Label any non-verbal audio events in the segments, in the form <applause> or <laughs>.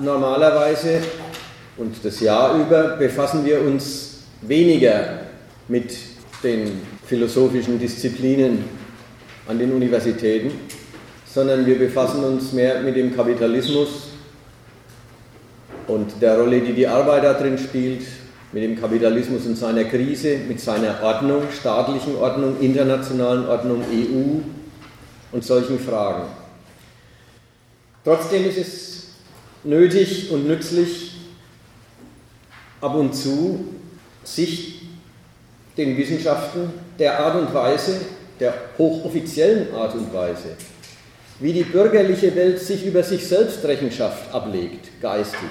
Normalerweise und das Jahr über befassen wir uns weniger mit den philosophischen Disziplinen an den Universitäten, sondern wir befassen uns mehr mit dem Kapitalismus und der Rolle, die die Arbeit da drin spielt, mit dem Kapitalismus und seiner Krise, mit seiner Ordnung, staatlichen Ordnung, internationalen Ordnung, EU und solchen Fragen. Trotzdem ist es nötig und nützlich, ab und zu sich den Wissenschaften der Art und Weise, der hochoffiziellen Art und Weise, wie die bürgerliche Welt sich über sich selbst Rechenschaft ablegt, geistig,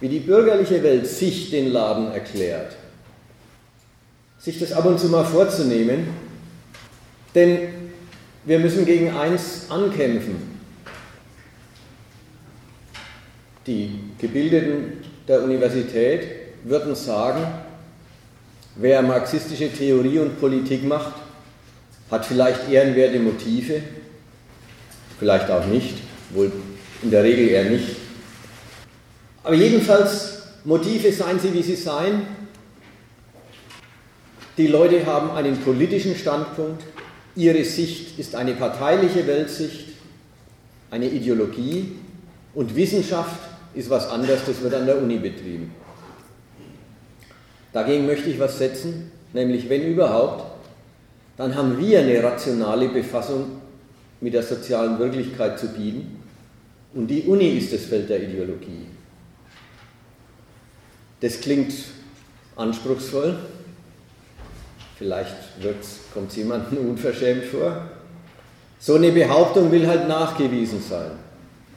wie die bürgerliche Welt sich den Laden erklärt, sich das ab und zu mal vorzunehmen, denn wir müssen gegen eins ankämpfen. Die Gebildeten der Universität würden sagen, wer marxistische Theorie und Politik macht, hat vielleicht ehrenwerte Motive, vielleicht auch nicht, wohl in der Regel eher nicht. Aber jedenfalls, Motive seien sie, wie sie seien. Die Leute haben einen politischen Standpunkt, ihre Sicht ist eine parteiliche Weltsicht, eine Ideologie und Wissenschaft ist was anderes, das wird an der Uni betrieben. Dagegen möchte ich was setzen, nämlich wenn überhaupt, dann haben wir eine rationale Befassung mit der sozialen Wirklichkeit zu bieten und die Uni ist das Feld der Ideologie. Das klingt anspruchsvoll, vielleicht kommt es jemandem <laughs> unverschämt vor. So eine Behauptung will halt nachgewiesen sein.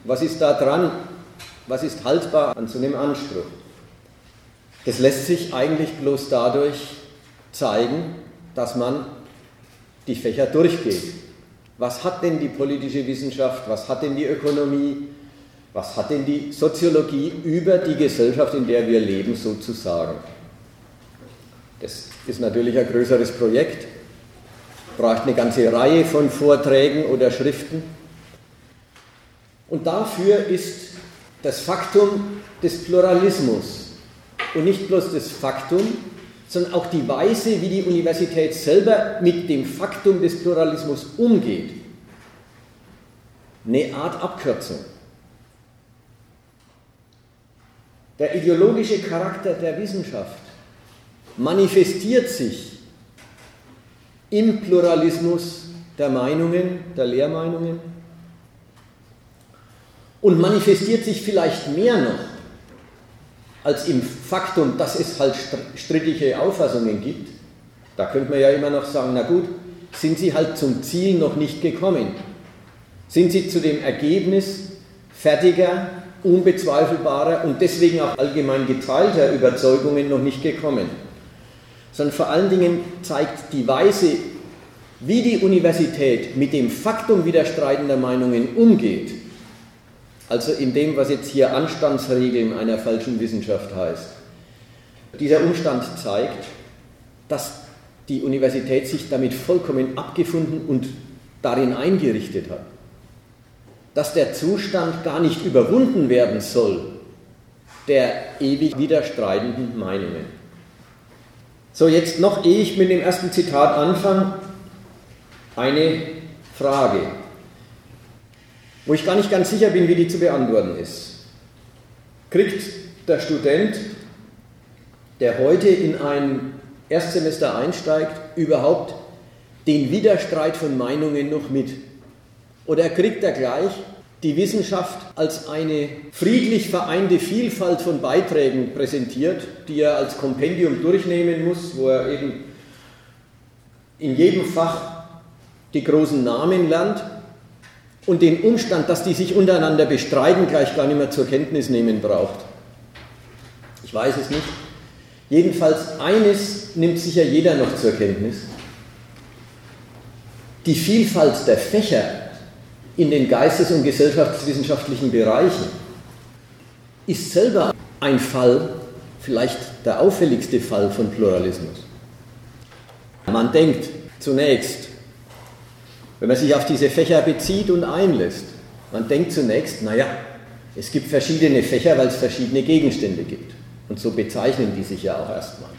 Was ist da dran? Was ist haltbar an so einem Anspruch? Das lässt sich eigentlich bloß dadurch zeigen, dass man die Fächer durchgeht. Was hat denn die politische Wissenschaft, was hat denn die Ökonomie, was hat denn die Soziologie über die Gesellschaft, in der wir leben, sozusagen? Das ist natürlich ein größeres Projekt, braucht eine ganze Reihe von Vorträgen oder Schriften. Und dafür ist das Faktum des Pluralismus und nicht bloß das Faktum, sondern auch die Weise, wie die Universität selber mit dem Faktum des Pluralismus umgeht, eine Art Abkürzung. Der ideologische Charakter der Wissenschaft manifestiert sich im Pluralismus der Meinungen, der Lehrmeinungen und manifestiert sich vielleicht mehr noch als im Faktum, dass es halt strittige Auffassungen gibt. Da könnte man ja immer noch sagen, na gut, sind Sie halt zum Ziel noch nicht gekommen? Sind Sie zu dem Ergebnis fertiger, unbezweifelbarer und deswegen auch allgemein geteilter Überzeugungen noch nicht gekommen? Sondern vor allen Dingen zeigt die Weise, wie die Universität mit dem Faktum widerstreitender Meinungen umgeht, also in dem, was jetzt hier Anstandsregeln einer falschen Wissenschaft heißt. Dieser Umstand zeigt, dass die Universität sich damit vollkommen abgefunden und darin eingerichtet hat. Dass der Zustand gar nicht überwunden werden soll, der ewig widerstreitenden Meinungen. So, jetzt noch, ehe ich mit dem ersten Zitat anfange, eine Frage wo ich gar nicht ganz sicher bin, wie die zu beantworten ist. Kriegt der Student, der heute in ein Erstsemester einsteigt, überhaupt den Widerstreit von Meinungen noch mit? Oder kriegt er gleich die Wissenschaft als eine friedlich vereinte Vielfalt von Beiträgen präsentiert, die er als Kompendium durchnehmen muss, wo er eben in jedem Fach die großen Namen lernt und den Umstand, dass die sich untereinander bestreiten, gleich gar nicht mehr zur Kenntnis nehmen braucht. Ich weiß es nicht. Jedenfalls eines nimmt sicher jeder noch zur Kenntnis. Die Vielfalt der Fächer in den geistes- und gesellschaftswissenschaftlichen Bereichen ist selber ein Fall, vielleicht der auffälligste Fall von Pluralismus. Man denkt zunächst, wenn man sich auf diese Fächer bezieht und einlässt. Man denkt zunächst, naja, Es gibt verschiedene Fächer, weil es verschiedene Gegenstände gibt. Und so bezeichnen die sich ja auch erstmal.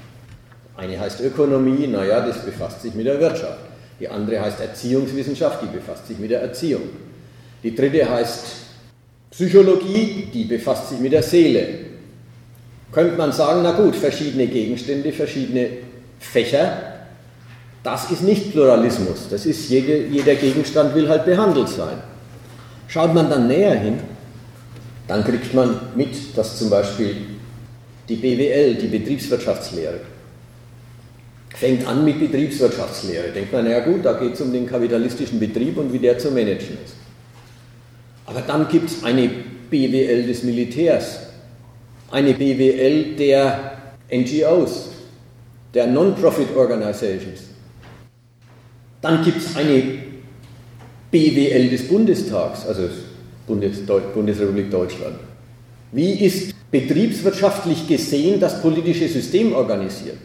Eine heißt Ökonomie, naja, das befasst sich mit der Wirtschaft. Die andere heißt Erziehungswissenschaft, die befasst sich mit der Erziehung. Die dritte heißt Psychologie, die befasst sich mit der Seele. Könnte man sagen, na gut, verschiedene Gegenstände, verschiedene Fächer, das ist nicht Pluralismus. Das ist, jede, jeder Gegenstand will halt behandelt sein. Schaut man dann näher hin, dann kriegt man mit, dass zum Beispiel die BWL, die Betriebswirtschaftslehre, fängt an mit Betriebswirtschaftslehre. Denkt man, naja gut, da geht es um den kapitalistischen Betrieb und wie der zu managen ist. Aber dann gibt es eine BWL des Militärs, eine BWL der NGOs, der Non-Profit Organizations. Dann gibt es eine BWL des Bundestags, also Bundes Bundesrepublik Deutschland. Wie ist betriebswirtschaftlich gesehen das politische System organisiert?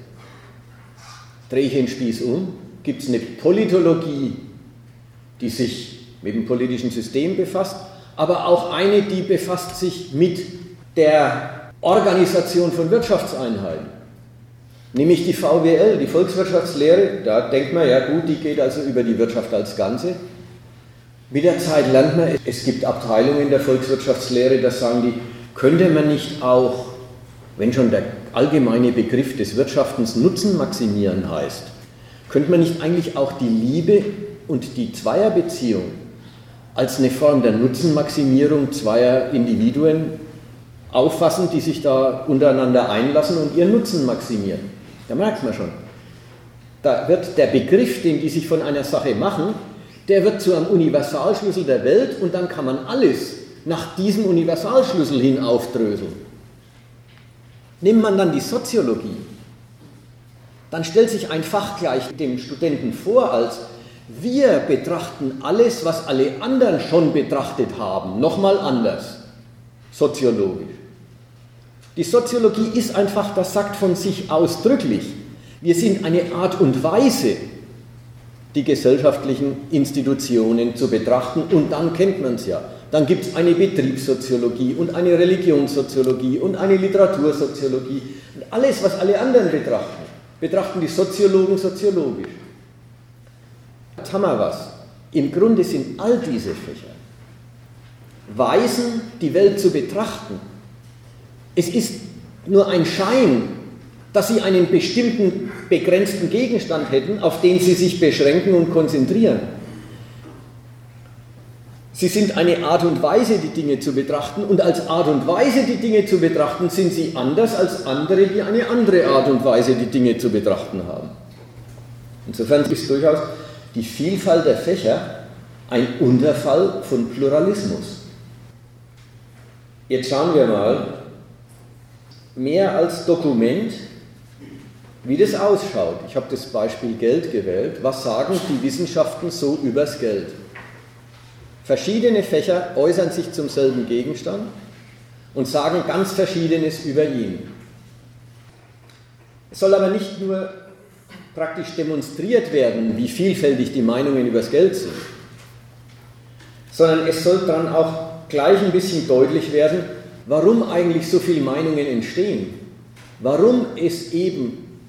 Drehe ich den Spieß um, gibt es eine Politologie, die sich mit dem politischen System befasst, aber auch eine, die befasst sich mit der Organisation von Wirtschaftseinheiten. Nämlich die VWL, die Volkswirtschaftslehre, da denkt man, ja gut, die geht also über die Wirtschaft als Ganze. Mit der Zeit lernt man, es gibt Abteilungen der Volkswirtschaftslehre, da sagen die, könnte man nicht auch, wenn schon der allgemeine Begriff des Wirtschaftens Nutzen maximieren heißt, könnte man nicht eigentlich auch die Liebe und die Zweierbeziehung als eine Form der Nutzenmaximierung zweier Individuen auffassen, die sich da untereinander einlassen und ihren Nutzen maximieren? Da merkt man schon. Da wird der Begriff, den die sich von einer Sache machen, der wird zu einem Universalschlüssel der Welt und dann kann man alles nach diesem Universalschlüssel hin aufdröseln. Nimmt man dann die Soziologie, dann stellt sich ein Fach gleich dem Studenten vor als wir betrachten alles, was alle anderen schon betrachtet haben, nochmal anders, soziologisch. Die Soziologie ist einfach, das sagt von sich ausdrücklich, wir sind eine Art und Weise, die gesellschaftlichen Institutionen zu betrachten und dann kennt man es ja. Dann gibt es eine Betriebssoziologie und eine Religionssoziologie und eine Literatursoziologie. Und alles, was alle anderen betrachten, betrachten die Soziologen soziologisch. Jetzt haben wir was. Im Grunde sind all diese Fächer Weisen, die Welt zu betrachten. Es ist nur ein Schein, dass sie einen bestimmten begrenzten Gegenstand hätten, auf den sie sich beschränken und konzentrieren. Sie sind eine Art und Weise, die Dinge zu betrachten, und als Art und Weise, die Dinge zu betrachten, sind sie anders als andere, die eine andere Art und Weise, die Dinge zu betrachten haben. Insofern ist durchaus die Vielfalt der Fächer ein Unterfall von Pluralismus. Jetzt schauen wir mal, mehr als Dokument wie das ausschaut. Ich habe das Beispiel Geld gewählt. Was sagen die Wissenschaften so übers Geld? Verschiedene Fächer äußern sich zum selben Gegenstand und sagen ganz Verschiedenes über ihn. Es soll aber nicht nur praktisch demonstriert werden, wie vielfältig die Meinungen übers Geld sind, sondern es soll dann auch gleich ein bisschen deutlich werden, warum eigentlich so viele Meinungen entstehen, warum es eben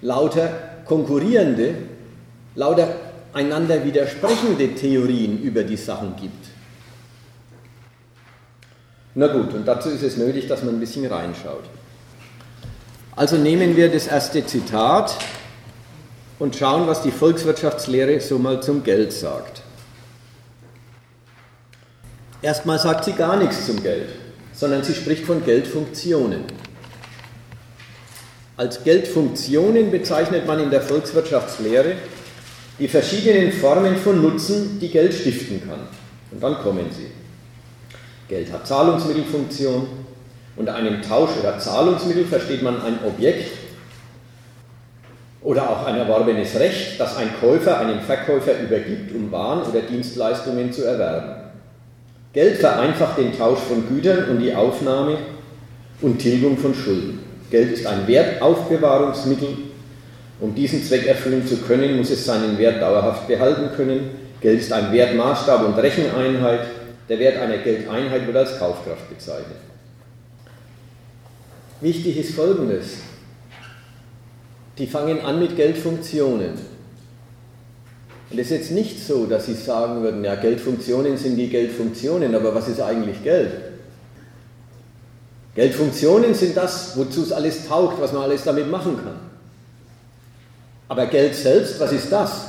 lauter konkurrierende, lauter einander widersprechende Theorien über die Sachen gibt. Na gut, und dazu ist es nötig, dass man ein bisschen reinschaut. Also nehmen wir das erste Zitat und schauen, was die Volkswirtschaftslehre so mal zum Geld sagt. Erstmal sagt sie gar nichts zum Geld, sondern sie spricht von Geldfunktionen. Als Geldfunktionen bezeichnet man in der Volkswirtschaftslehre die verschiedenen Formen von Nutzen, die Geld stiften kann. Und dann kommen sie. Geld hat Zahlungsmittelfunktion. Unter einem Tausch oder Zahlungsmittel versteht man ein Objekt oder auch ein erworbenes Recht, das ein Käufer einem Verkäufer übergibt, um Waren oder Dienstleistungen zu erwerben. Geld vereinfacht den Tausch von Gütern und die Aufnahme und Tilgung von Schulden. Geld ist ein Wertaufbewahrungsmittel. Um diesen Zweck erfüllen zu können, muss es seinen Wert dauerhaft behalten können. Geld ist ein Wertmaßstab und Recheneinheit. Der Wert einer Geldeinheit wird als Kaufkraft bezeichnet. Wichtig ist Folgendes. Die fangen an mit Geldfunktionen. Und es ist jetzt nicht so, dass sie sagen würden, ja, Geldfunktionen sind die Geldfunktionen, aber was ist eigentlich Geld? Geldfunktionen sind das, wozu es alles taugt, was man alles damit machen kann. Aber Geld selbst, was ist das?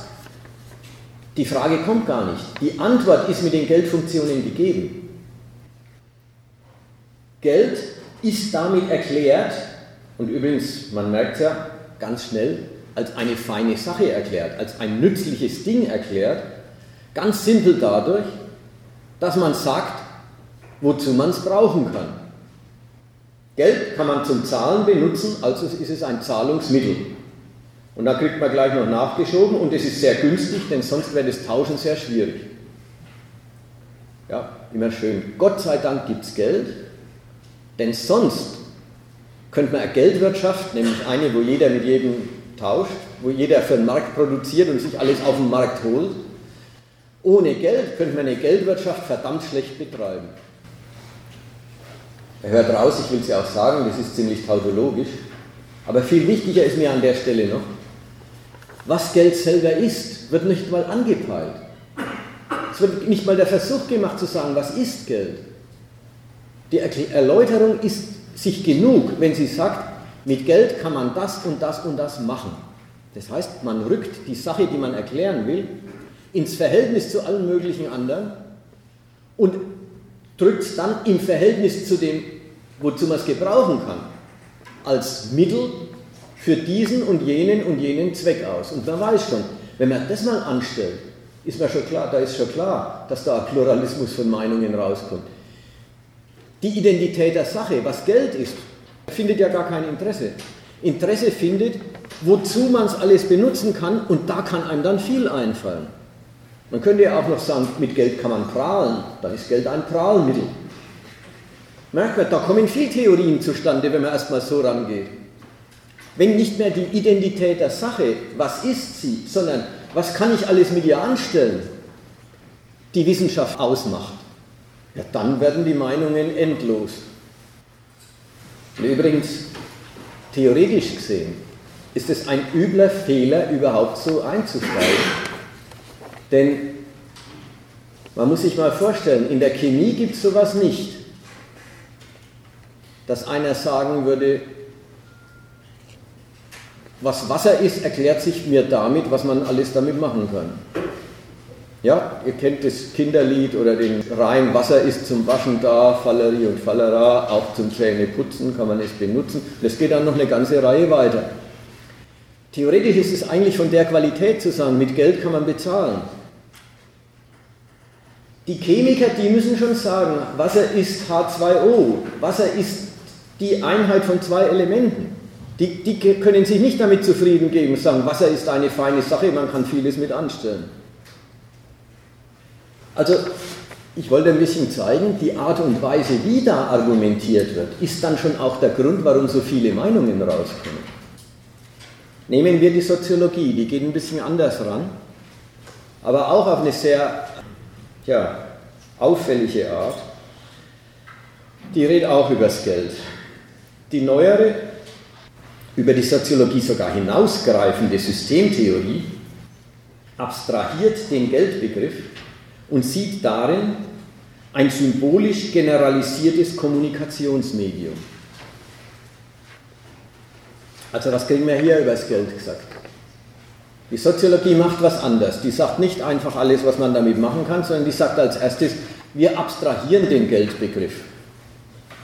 Die Frage kommt gar nicht. Die Antwort ist mit den Geldfunktionen gegeben. Geld ist damit erklärt, und übrigens, man merkt ja ganz schnell, als eine feine Sache erklärt, als ein nützliches Ding erklärt, ganz simpel dadurch, dass man sagt, wozu man es brauchen kann. Geld kann man zum Zahlen benutzen, also ist es ein Zahlungsmittel. Und da kriegt man gleich noch nachgeschoben und es ist sehr günstig, denn sonst wäre das Tauschen sehr schwierig. Ja, immer schön. Gott sei Dank gibt es Geld, denn sonst könnte man eine Geldwirtschaft, nämlich eine, wo jeder mit jedem tauscht, wo jeder für den Markt produziert und sich alles auf dem Markt holt. Ohne Geld könnte man eine Geldwirtschaft verdammt schlecht betreiben. Er hört raus, ich will es ja auch sagen, das ist ziemlich tautologisch. Aber viel wichtiger ist mir an der Stelle noch, was Geld selber ist, wird nicht mal angepeilt. Es wird nicht mal der Versuch gemacht zu sagen, was ist Geld. Die Erläuterung ist sich genug, wenn sie sagt, mit Geld kann man das und das und das machen. Das heißt, man rückt die Sache, die man erklären will, ins Verhältnis zu allen möglichen anderen und drückt es dann im Verhältnis zu dem, wozu man es gebrauchen kann, als Mittel für diesen und jenen und jenen Zweck aus. Und man weiß schon, wenn man das mal anstellt, ist mir schon klar, da ist schon klar, dass da Pluralismus von Meinungen rauskommt. Die Identität der Sache, was Geld ist, findet ja gar kein Interesse. Interesse findet, wozu man es alles benutzen kann und da kann einem dann viel einfallen. Man könnte ja auch noch sagen, mit Geld kann man prahlen, dann ist Geld ein Prahlmittel. Merkt man, da kommen viele Theorien zustande, wenn man erstmal so rangeht. Wenn nicht mehr die Identität der Sache, was ist sie, sondern was kann ich alles mit ihr anstellen, die Wissenschaft ausmacht, ja, dann werden die Meinungen endlos. Und übrigens, theoretisch gesehen, ist es ein übler Fehler, überhaupt so einzusteigen. Denn man muss sich mal vorstellen, in der Chemie gibt es sowas nicht, dass einer sagen würde, was Wasser ist, erklärt sich mir damit, was man alles damit machen kann. Ja, ihr kennt das Kinderlied oder den Reim, Wasser ist zum Waschen da, Fallerie und Fallera, auch zum Zähneputzen kann man es benutzen. Das geht dann noch eine ganze Reihe weiter. Theoretisch ist es eigentlich von der Qualität zu sagen, mit Geld kann man bezahlen. Die Chemiker, die müssen schon sagen, Wasser ist H2O, Wasser ist die Einheit von zwei Elementen. Die, die können sich nicht damit zufrieden geben, sagen, Wasser ist eine feine Sache, man kann vieles mit anstellen. Also ich wollte ein bisschen zeigen, die Art und Weise, wie da argumentiert wird, ist dann schon auch der Grund, warum so viele Meinungen rauskommen. Nehmen wir die Soziologie, die geht ein bisschen anders ran, aber auch auf eine sehr ja, auffällige Art. Die redet auch übers Geld. Die neuere, über die Soziologie sogar hinausgreifende Systemtheorie abstrahiert den Geldbegriff und sieht darin ein symbolisch generalisiertes Kommunikationsmedium. Also was kriegen wir hier über das Geld gesagt? Die Soziologie macht was anders. Die sagt nicht einfach alles, was man damit machen kann, sondern die sagt als erstes, wir abstrahieren den Geldbegriff.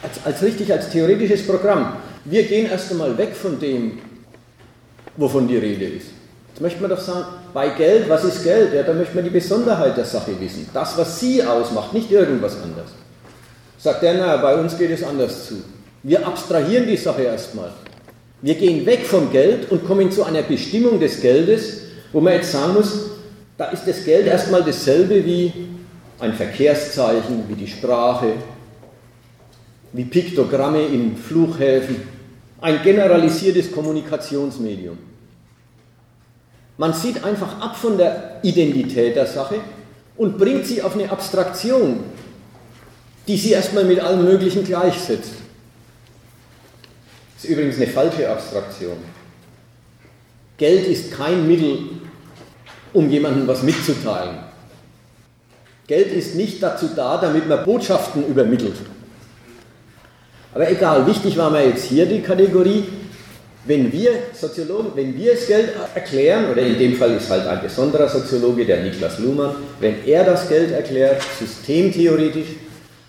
Als, als richtig, als theoretisches Programm. Wir gehen erst einmal weg von dem, wovon die Rede ist. Jetzt möchte man doch sagen, bei Geld, was ist Geld? Ja, da möchte man die Besonderheit der Sache wissen. Das, was sie ausmacht, nicht irgendwas anderes. Sagt er, na, bei uns geht es anders zu. Wir abstrahieren die Sache erstmal. Wir gehen weg vom Geld und kommen zu einer Bestimmung des Geldes, wo man jetzt sagen muss, da ist das Geld erstmal dasselbe wie ein Verkehrszeichen, wie die Sprache, wie Piktogramme in Flughäfen, ein generalisiertes Kommunikationsmedium. Man sieht einfach ab von der Identität der Sache und bringt sie auf eine Abstraktion. die sie erstmal mit allem Möglichen gleichsetzt. Das ist übrigens eine falsche Abstraktion. Geld ist kein Mittel, um jemandem was mitzuteilen. Geld ist nicht dazu da, damit man Botschaften übermittelt. Aber egal, wichtig war mir jetzt hier die Kategorie, wenn wir Soziologen, wenn wir das Geld erklären, oder in dem Fall ist halt ein besonderer Soziologe, der Niklas Luhmann, wenn er das Geld erklärt, systemtheoretisch,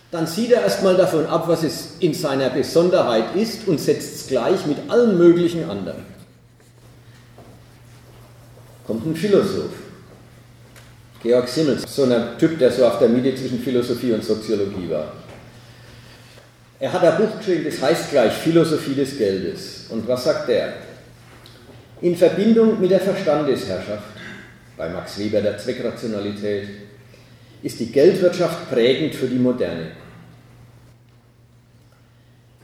dann sieht er erstmal davon ab, was es in seiner Besonderheit ist und setzt es gleich mit allen möglichen anderen. Kommt ein Philosoph, Georg Simmels, so ein Typ, der so auf der Mitte zwischen Philosophie und Soziologie war. Er hat ein Buch geschrieben, das heißt gleich Philosophie des Geldes. Und was sagt er? In Verbindung mit der Verstandesherrschaft, bei Max Weber der Zweckrationalität, ist die Geldwirtschaft prägend für die Moderne.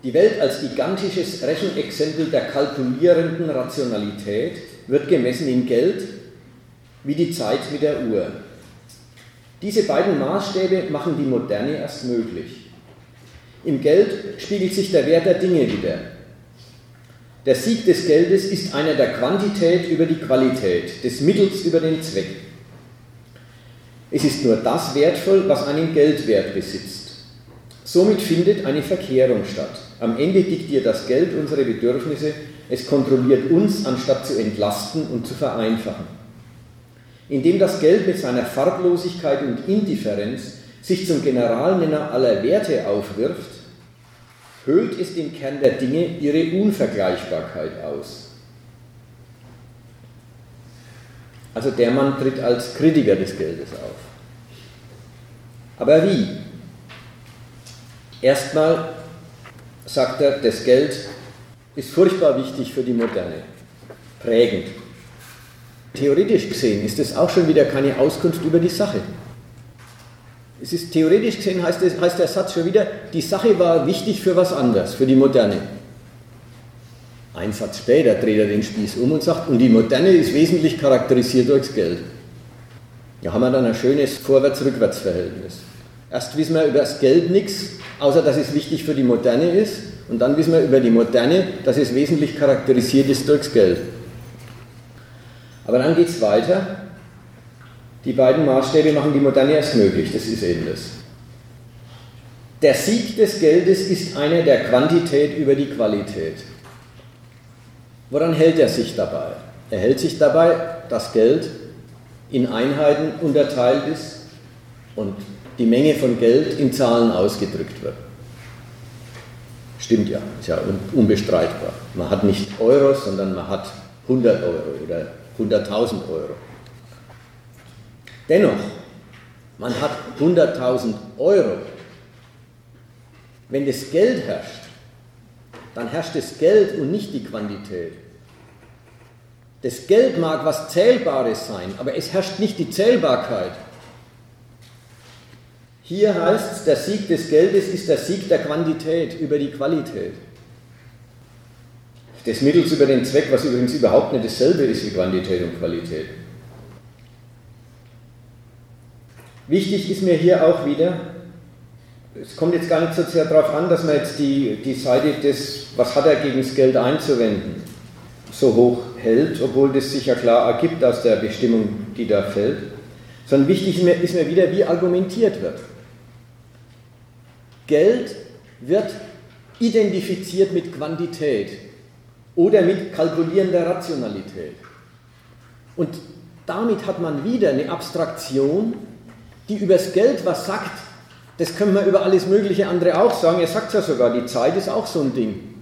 Die Welt als gigantisches Rechenexempel der kalkulierenden Rationalität wird gemessen in Geld wie die Zeit mit der Uhr. Diese beiden Maßstäbe machen die Moderne erst möglich. Im Geld spiegelt sich der Wert der Dinge wieder. Der Sieg des Geldes ist einer der Quantität über die Qualität, des Mittels über den Zweck. Es ist nur das wertvoll, was einen Geldwert besitzt. Somit findet eine Verkehrung statt. Am Ende diktiert das Geld unsere Bedürfnisse, es kontrolliert uns, anstatt zu entlasten und zu vereinfachen. Indem das Geld mit seiner Farblosigkeit und Indifferenz sich zum Generalnenner aller Werte aufwirft, höhlt es den Kern der Dinge ihre Unvergleichbarkeit aus. Also der Mann tritt als Kritiker des Geldes auf. Aber wie? Erstmal sagt er, das Geld ist furchtbar wichtig für die Moderne, prägend. Theoretisch gesehen ist es auch schon wieder keine Auskunft über die Sache. Es ist theoretisch gesehen, heißt, es, heißt der Satz schon wieder, die Sache war wichtig für was anderes, für die Moderne. Ein Satz später dreht er den Spieß um und sagt, und die Moderne ist wesentlich charakterisiert durchs Geld. Da haben wir dann ein schönes Vorwärts-Rückwärts-Verhältnis. Erst wissen wir über das Geld nichts, außer dass es wichtig für die Moderne ist, und dann wissen wir über die Moderne, dass es wesentlich charakterisiert ist durchs Geld. Aber dann geht es weiter die beiden Maßstäbe machen die Moderne erst möglich, das ist eben das. Der Sieg des Geldes ist einer der Quantität über die Qualität. Woran hält er sich dabei? Er hält sich dabei, dass Geld in Einheiten unterteilt ist und die Menge von Geld in Zahlen ausgedrückt wird. Stimmt ja, ist ja unbestreitbar. Man hat nicht Euro, sondern man hat 100 Euro oder 100.000 Euro. Dennoch, man hat 100.000 Euro. Wenn das Geld herrscht, dann herrscht das Geld und nicht die Quantität. Das Geld mag was Zählbares sein, aber es herrscht nicht die Zählbarkeit. Hier heißt es, der Sieg des Geldes ist der Sieg der Quantität über die Qualität. Des Mittels über den Zweck, was übrigens überhaupt nicht dasselbe ist wie Quantität und Qualität. Wichtig ist mir hier auch wieder, es kommt jetzt gar nicht so sehr darauf an, dass man jetzt die, die Seite des, was hat er gegen das Geld einzuwenden, so hoch hält, obwohl das sich ja klar ergibt aus der Bestimmung, die da fällt, sondern wichtig ist mir, ist mir wieder, wie argumentiert wird. Geld wird identifiziert mit Quantität oder mit kalkulierender Rationalität. Und damit hat man wieder eine Abstraktion, die übers Geld was sagt, das können wir über alles mögliche andere auch sagen. Er sagt ja sogar, die Zeit ist auch so ein Ding.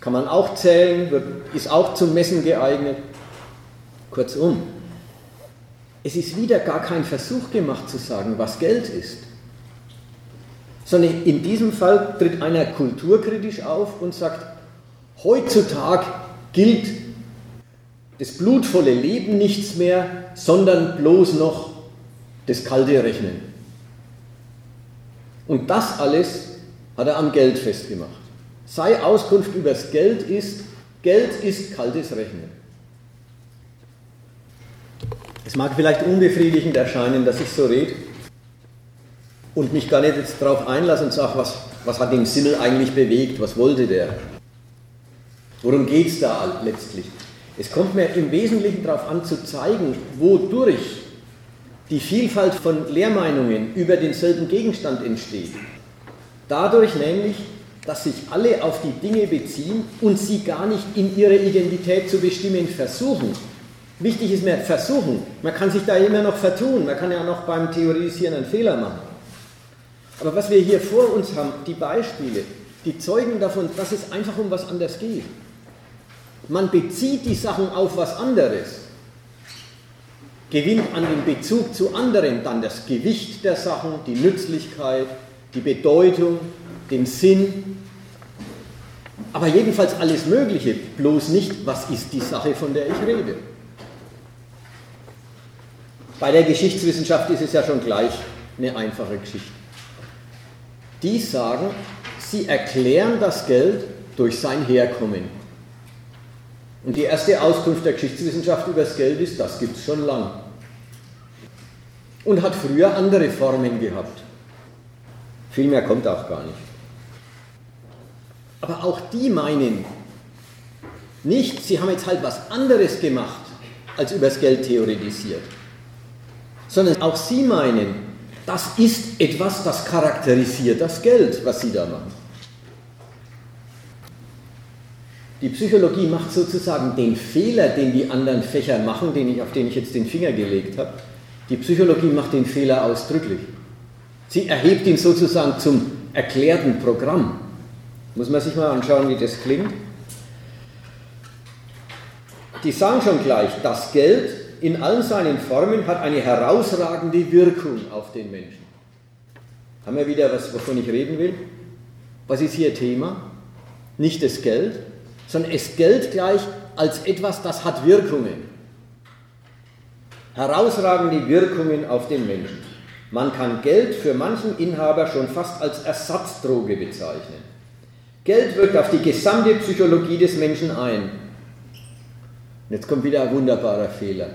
Kann man auch zählen, ist auch zum Messen geeignet. Kurzum, es ist wieder gar kein Versuch gemacht zu sagen, was Geld ist. Sondern in diesem Fall tritt einer kulturkritisch auf und sagt, heutzutage gilt das blutvolle Leben nichts mehr, sondern bloß noch das kalte Rechnen. Und das alles hat er am Geld festgemacht. Sei Auskunft über das Geld ist, Geld ist kaltes Rechnen. Es mag vielleicht unbefriedigend erscheinen, dass ich so rede, und mich gar nicht jetzt darauf einlasse und sage, was, was hat den Simmel eigentlich bewegt, was wollte der? Worum geht es da letztlich? Es kommt mir im Wesentlichen darauf an zu zeigen, wodurch die Vielfalt von Lehrmeinungen über denselben Gegenstand entsteht. Dadurch nämlich, dass sich alle auf die Dinge beziehen und sie gar nicht in ihre Identität zu bestimmen versuchen. Wichtig ist mir versuchen. Man kann sich da immer noch vertun, man kann ja noch beim Theorisieren einen Fehler machen. Aber was wir hier vor uns haben, die Beispiele, die zeugen davon, dass es einfach um was anderes geht. Man bezieht die Sachen auf was anderes, gewinnt an dem Bezug zu anderen dann das Gewicht der Sachen, die Nützlichkeit, die Bedeutung, den Sinn, aber jedenfalls alles Mögliche, bloß nicht, was ist die Sache, von der ich rede. Bei der Geschichtswissenschaft ist es ja schon gleich eine einfache Geschichte. Die sagen, sie erklären das Geld durch sein Herkommen. Und die erste Auskunft der Geschichtswissenschaft über das Geld ist, das gibt es schon lang. Und hat früher andere Formen gehabt. Viel mehr kommt auch gar nicht. Aber auch die meinen nicht, sie haben jetzt halt was anderes gemacht, als über das Geld theoretisiert, sondern auch sie meinen, das ist etwas, das charakterisiert das Geld, was sie da machen. Die Psychologie macht sozusagen den Fehler, den die anderen Fächer machen, den ich, auf den ich jetzt den Finger gelegt habe. Die Psychologie macht den Fehler ausdrücklich. Sie erhebt ihn sozusagen zum erklärten Programm. Muss man sich mal anschauen, wie das klingt. Die sagen schon gleich, das Geld in allen seinen Formen hat eine herausragende Wirkung auf den Menschen. Haben wir wieder was, wovon ich reden will? Was ist hier Thema? Nicht das Geld, sondern es Geld gleich als etwas, das hat Wirkungen. Herausragende Wirkungen auf den Menschen. Man kann Geld für manchen Inhaber schon fast als Ersatzdroge bezeichnen. Geld wirkt auf die gesamte Psychologie des Menschen ein. Und jetzt kommt wieder ein wunderbarer Fehler.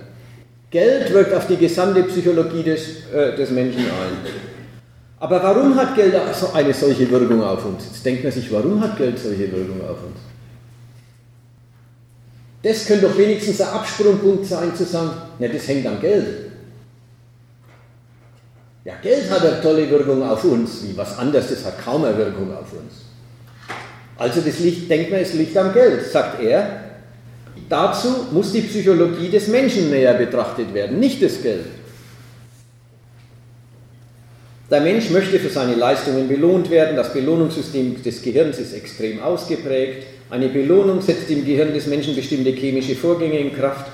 Geld wirkt auf die gesamte Psychologie des, äh, des Menschen ein. Aber warum hat Geld eine solche Wirkung auf uns? Jetzt denkt man sich, warum hat Geld solche Wirkung auf uns? Das könnte doch wenigstens ein Absprungpunkt sein, zu sagen, na, das hängt am Geld. Ja, Geld hat eine tolle Wirkung auf uns, wie was anderes, das hat kaum eine Wirkung auf uns. Also das Licht, denkt man, es liegt am Geld, sagt er. Dazu muss die Psychologie des Menschen näher betrachtet werden, nicht das Geld. Der Mensch möchte für seine Leistungen belohnt werden. Das Belohnungssystem des Gehirns ist extrem ausgeprägt. Eine Belohnung setzt im Gehirn des Menschen bestimmte chemische Vorgänge in Kraft,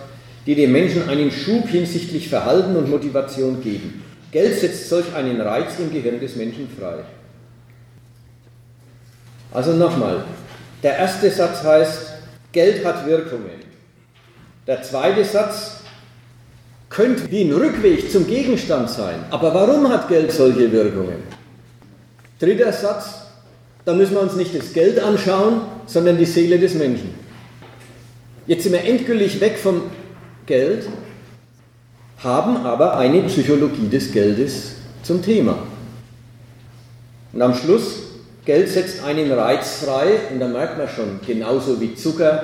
die dem Menschen einen Schub hinsichtlich Verhalten und Motivation geben. Geld setzt solch einen Reiz im Gehirn des Menschen frei. Also nochmal, der erste Satz heißt, Geld hat Wirkungen. Der zweite Satz könnte wie ein Rückweg zum Gegenstand sein. Aber warum hat Geld solche Wirkungen? Dritter Satz, da müssen wir uns nicht das Geld anschauen, sondern die Seele des Menschen. Jetzt sind wir endgültig weg vom Geld, haben aber eine Psychologie des Geldes zum Thema. Und am Schluss Geld setzt einen Reiz frei und da merkt man schon, genauso wie Zucker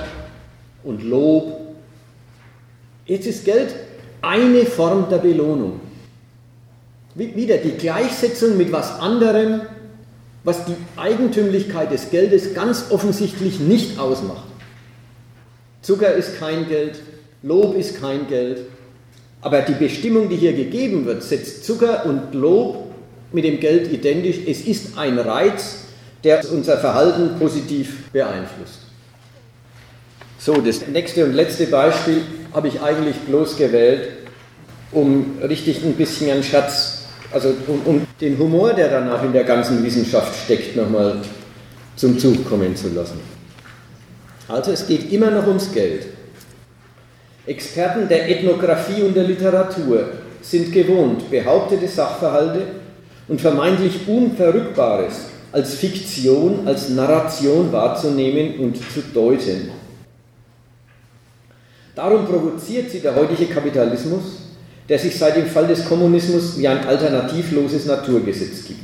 und Lob. Jetzt ist Geld eine Form der Belohnung. Wieder die Gleichsetzung mit was anderem, was die Eigentümlichkeit des Geldes ganz offensichtlich nicht ausmacht. Zucker ist kein Geld, Lob ist kein Geld, aber die Bestimmung, die hier gegeben wird, setzt Zucker und Lob mit dem Geld identisch. Es ist ein Reiz, der unser Verhalten positiv beeinflusst. So, das nächste und letzte Beispiel habe ich eigentlich bloß gewählt, um richtig ein bisschen einen Schatz, also um, um den Humor, der danach in der ganzen Wissenschaft steckt, nochmal zum Zug kommen zu lassen. Also es geht immer noch ums Geld. Experten der Ethnographie und der Literatur sind gewohnt, behauptete Sachverhalte und vermeintlich Unverrückbares als Fiktion, als Narration wahrzunehmen und zu deuten. Darum provoziert sie der heutige Kapitalismus, der sich seit dem Fall des Kommunismus wie ein alternativloses Naturgesetz gibt.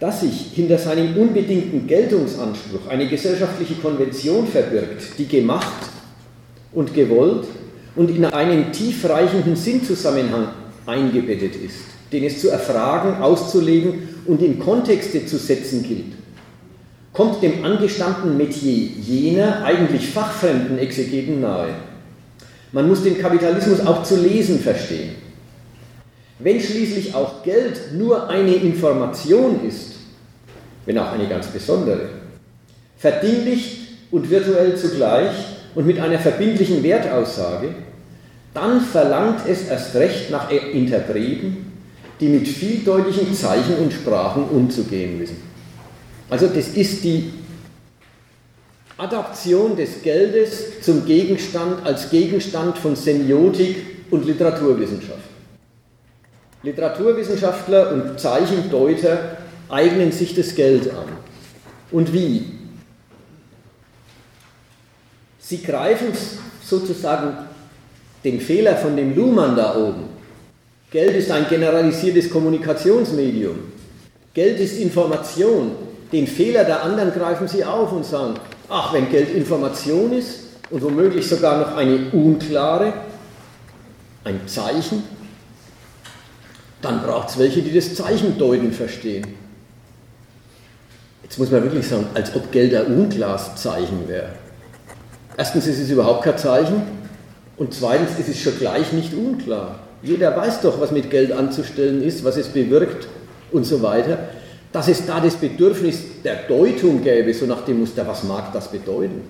Dass sich hinter seinem unbedingten Geltungsanspruch eine gesellschaftliche Konvention verbirgt, die gemacht und gewollt und in einen tiefreichenden Sinnzusammenhang eingebettet ist, den es zu erfragen, auszulegen und in Kontexte zu setzen gilt, kommt dem angestammten Metier jener eigentlich fachfremden Exegeten nahe. Man muss den Kapitalismus auch zu lesen verstehen. Wenn schließlich auch Geld nur eine Information ist, wenn auch eine ganz besondere, verdinglicht und virtuell zugleich und mit einer verbindlichen Wertaussage, dann verlangt es erst recht nach Interpreten, die mit vieldeutigen Zeichen und Sprachen umzugehen wissen. Also das ist die Adaption des Geldes zum Gegenstand als Gegenstand von Semiotik und Literaturwissenschaft. Literaturwissenschaftler und Zeichendeuter eignen sich das Geld an. Und wie? Sie greifen sozusagen den Fehler von dem Luhmann da oben. Geld ist ein generalisiertes Kommunikationsmedium. Geld ist Information. Den Fehler der anderen greifen sie auf und sagen, ach, wenn Geld Information ist und womöglich sogar noch eine unklare, ein Zeichen, dann braucht es welche, die das Zeichendeuten verstehen. Jetzt muss man wirklich sagen, als ob Geld ein unklares Zeichen wäre. Erstens ist es überhaupt kein Zeichen und zweitens ist es schon gleich nicht unklar. Jeder weiß doch, was mit Geld anzustellen ist, was es bewirkt und so weiter. Dass es da das Bedürfnis der Deutung gäbe, so nach dem Muster, was mag das bedeuten?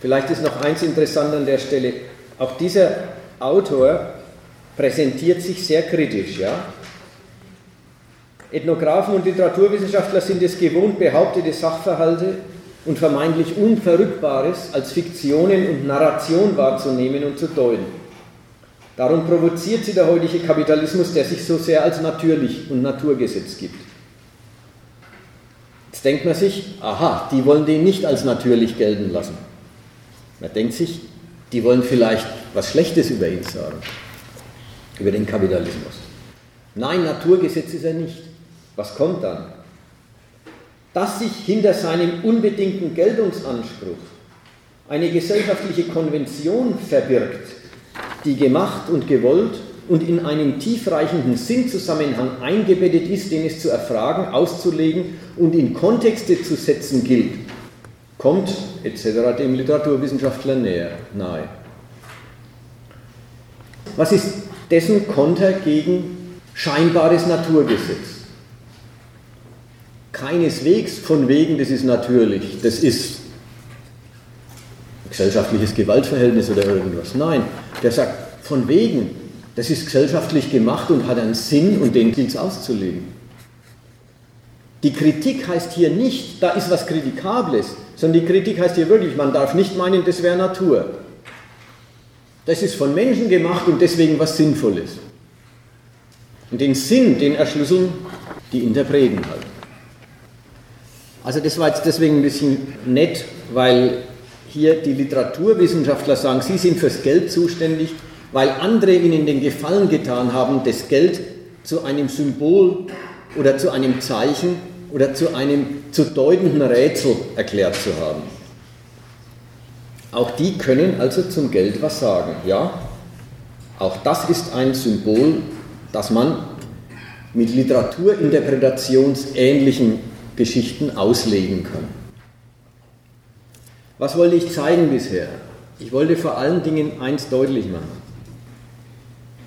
Vielleicht ist noch eins interessant an der Stelle. Auch dieser Autor präsentiert sich sehr kritisch. Ja? Ethnographen und Literaturwissenschaftler sind es gewohnt, behauptete Sachverhalte und vermeintlich Unverrückbares als Fiktionen und Narration wahrzunehmen und zu deuten. Darum provoziert sie der heutige Kapitalismus, der sich so sehr als natürlich und Naturgesetz gibt. Jetzt denkt man sich, aha, die wollen den nicht als natürlich gelten lassen. Man denkt sich, die wollen vielleicht was Schlechtes über ihn sagen, über den Kapitalismus. Nein, Naturgesetz ist er nicht. Was kommt dann? dass sich hinter seinem unbedingten Geltungsanspruch eine gesellschaftliche Konvention verbirgt, die gemacht und gewollt und in einem tiefreichenden Sinnzusammenhang eingebettet ist, den es zu erfragen, auszulegen und in Kontexte zu setzen gilt, kommt etc. dem Literaturwissenschaftler näher, nahe. Was ist dessen Konter gegen scheinbares Naturgesetz? keineswegs von wegen, das ist natürlich, das ist gesellschaftliches Gewaltverhältnis oder irgendwas. Nein, der sagt von wegen, das ist gesellschaftlich gemacht und hat einen Sinn und den gilt es auszulegen. Die Kritik heißt hier nicht, da ist was Kritikables, sondern die Kritik heißt hier wirklich, man darf nicht meinen, das wäre Natur. Das ist von Menschen gemacht und deswegen was Sinnvolles. Und den Sinn, den erschlüsseln die Interpreten halt. Also das war jetzt deswegen ein bisschen nett, weil hier die Literaturwissenschaftler sagen, sie sind fürs Geld zuständig, weil andere ihnen den Gefallen getan haben, das Geld zu einem Symbol oder zu einem Zeichen oder zu einem zu deutenden Rätsel erklärt zu haben. Auch die können also zum Geld was sagen, ja? Auch das ist ein Symbol, das man mit literaturinterpretationsähnlichen Geschichten auslegen kann. Was wollte ich zeigen bisher? Ich wollte vor allen Dingen eins deutlich machen.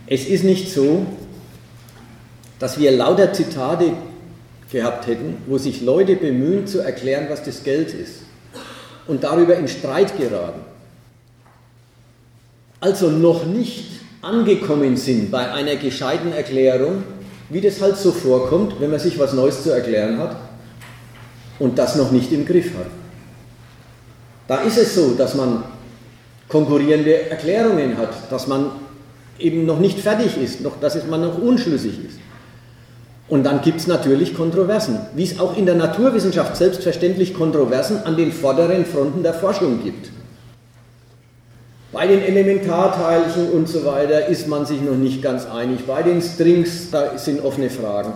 Es ist nicht so, dass wir lauter Zitate gehabt hätten, wo sich Leute bemühen zu erklären, was das Geld ist und darüber in Streit geraten. Also noch nicht angekommen sind bei einer gescheiten Erklärung, wie das halt so vorkommt, wenn man sich was Neues zu erklären hat, und das noch nicht im Griff hat. Da ist es so, dass man konkurrierende Erklärungen hat, dass man eben noch nicht fertig ist, noch, dass man noch unschlüssig ist. Und dann gibt es natürlich Kontroversen, wie es auch in der Naturwissenschaft selbstverständlich Kontroversen an den vorderen Fronten der Forschung gibt. Bei den Elementarteilchen und so weiter ist man sich noch nicht ganz einig. Bei den Strings, da sind offene Fragen